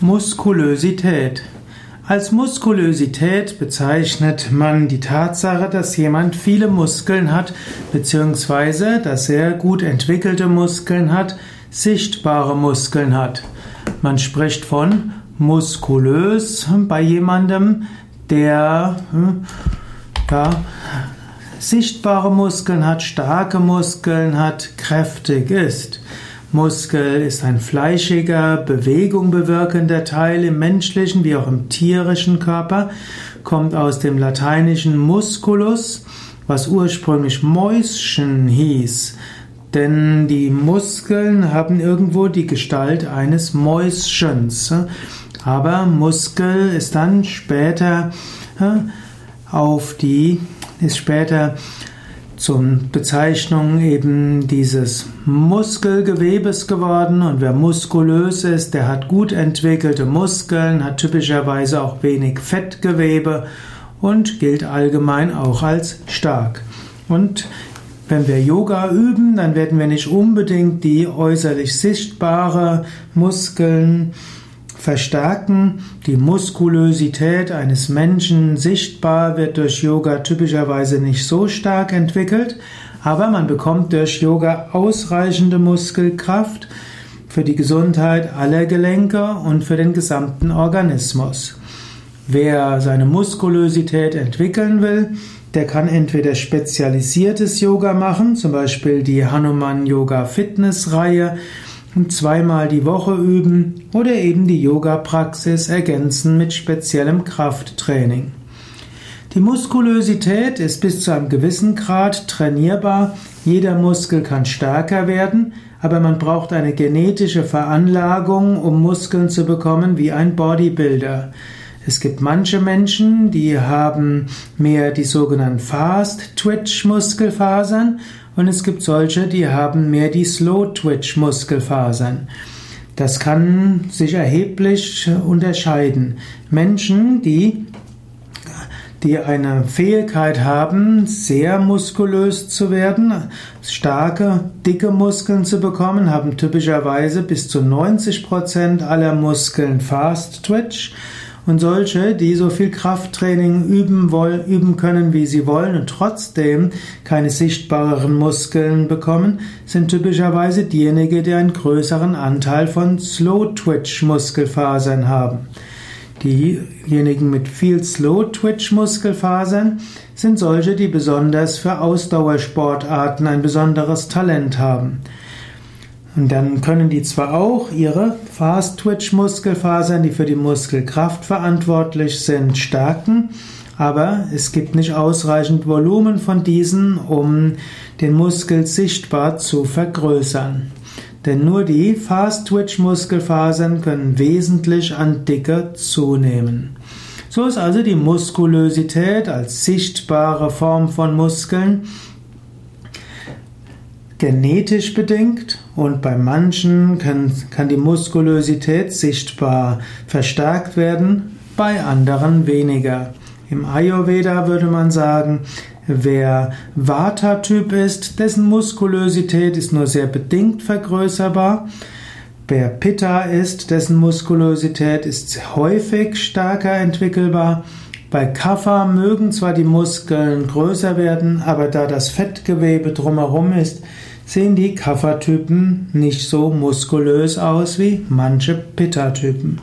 Muskulösität. Als Muskulösität bezeichnet man die Tatsache, dass jemand viele Muskeln hat, beziehungsweise dass er gut entwickelte Muskeln hat, sichtbare Muskeln hat. Man spricht von muskulös bei jemandem, der hm, ja, sichtbare Muskeln hat, starke Muskeln hat, kräftig ist. Muskel ist ein fleischiger, Bewegung bewirkender Teil im menschlichen wie auch im tierischen Körper, kommt aus dem lateinischen musculus, was ursprünglich Mäuschen hieß. Denn die Muskeln haben irgendwo die Gestalt eines Mäuschens. Aber Muskel ist dann später auf die, ist später zum Bezeichnung eben dieses Muskelgewebes geworden und wer muskulös ist, der hat gut entwickelte Muskeln, hat typischerweise auch wenig Fettgewebe und gilt allgemein auch als stark. Und wenn wir Yoga üben, dann werden wir nicht unbedingt die äußerlich sichtbare Muskeln verstärken. Die Muskulösität eines Menschen sichtbar wird durch Yoga typischerweise nicht so stark entwickelt, aber man bekommt durch Yoga ausreichende Muskelkraft für die Gesundheit aller Gelenke und für den gesamten Organismus. Wer seine Muskulösität entwickeln will, der kann entweder spezialisiertes Yoga machen, zum Beispiel die Hanuman Yoga Fitness Reihe, zweimal die Woche üben oder eben die Yoga-Praxis ergänzen mit speziellem Krafttraining. Die Muskulösität ist bis zu einem gewissen Grad trainierbar. Jeder Muskel kann stärker werden, aber man braucht eine genetische Veranlagung, um Muskeln zu bekommen wie ein Bodybuilder. Es gibt manche Menschen, die haben mehr die sogenannten Fast-Twitch-Muskelfasern und es gibt solche, die haben mehr die Slow-Twitch-Muskelfasern. Das kann sich erheblich unterscheiden. Menschen, die, die eine Fähigkeit haben, sehr muskulös zu werden, starke, dicke Muskeln zu bekommen, haben typischerweise bis zu 90 Prozent aller Muskeln Fast Twitch und solche, die so viel Krafttraining üben, wollen, üben können, wie sie wollen und trotzdem keine sichtbareren Muskeln bekommen, sind typischerweise diejenigen, die einen größeren Anteil von Slow-Twitch-Muskelfasern haben. Diejenigen mit viel Slow-Twitch-Muskelfasern sind solche, die besonders für Ausdauersportarten ein besonderes Talent haben. Und dann können die zwar auch ihre Fast-Twitch-Muskelfasern, die für die Muskelkraft verantwortlich sind, stärken, aber es gibt nicht ausreichend Volumen von diesen, um den Muskel sichtbar zu vergrößern. Denn nur die Fast-Twitch-Muskelfasern können wesentlich an Dicke zunehmen. So ist also die Muskulösität als sichtbare Form von Muskeln genetisch bedingt und bei manchen kann, kann die Muskulosität sichtbar verstärkt werden, bei anderen weniger. Im Ayurveda würde man sagen, wer Vata-Typ ist, dessen Muskulosität ist nur sehr bedingt vergrößerbar. Wer Pitta ist, dessen Muskulosität ist häufig stärker entwickelbar. Bei Kapha mögen zwar die Muskeln größer werden, aber da das Fettgewebe drumherum ist, sehen die Kapha-Typen nicht so muskulös aus wie manche Pitta-Typen.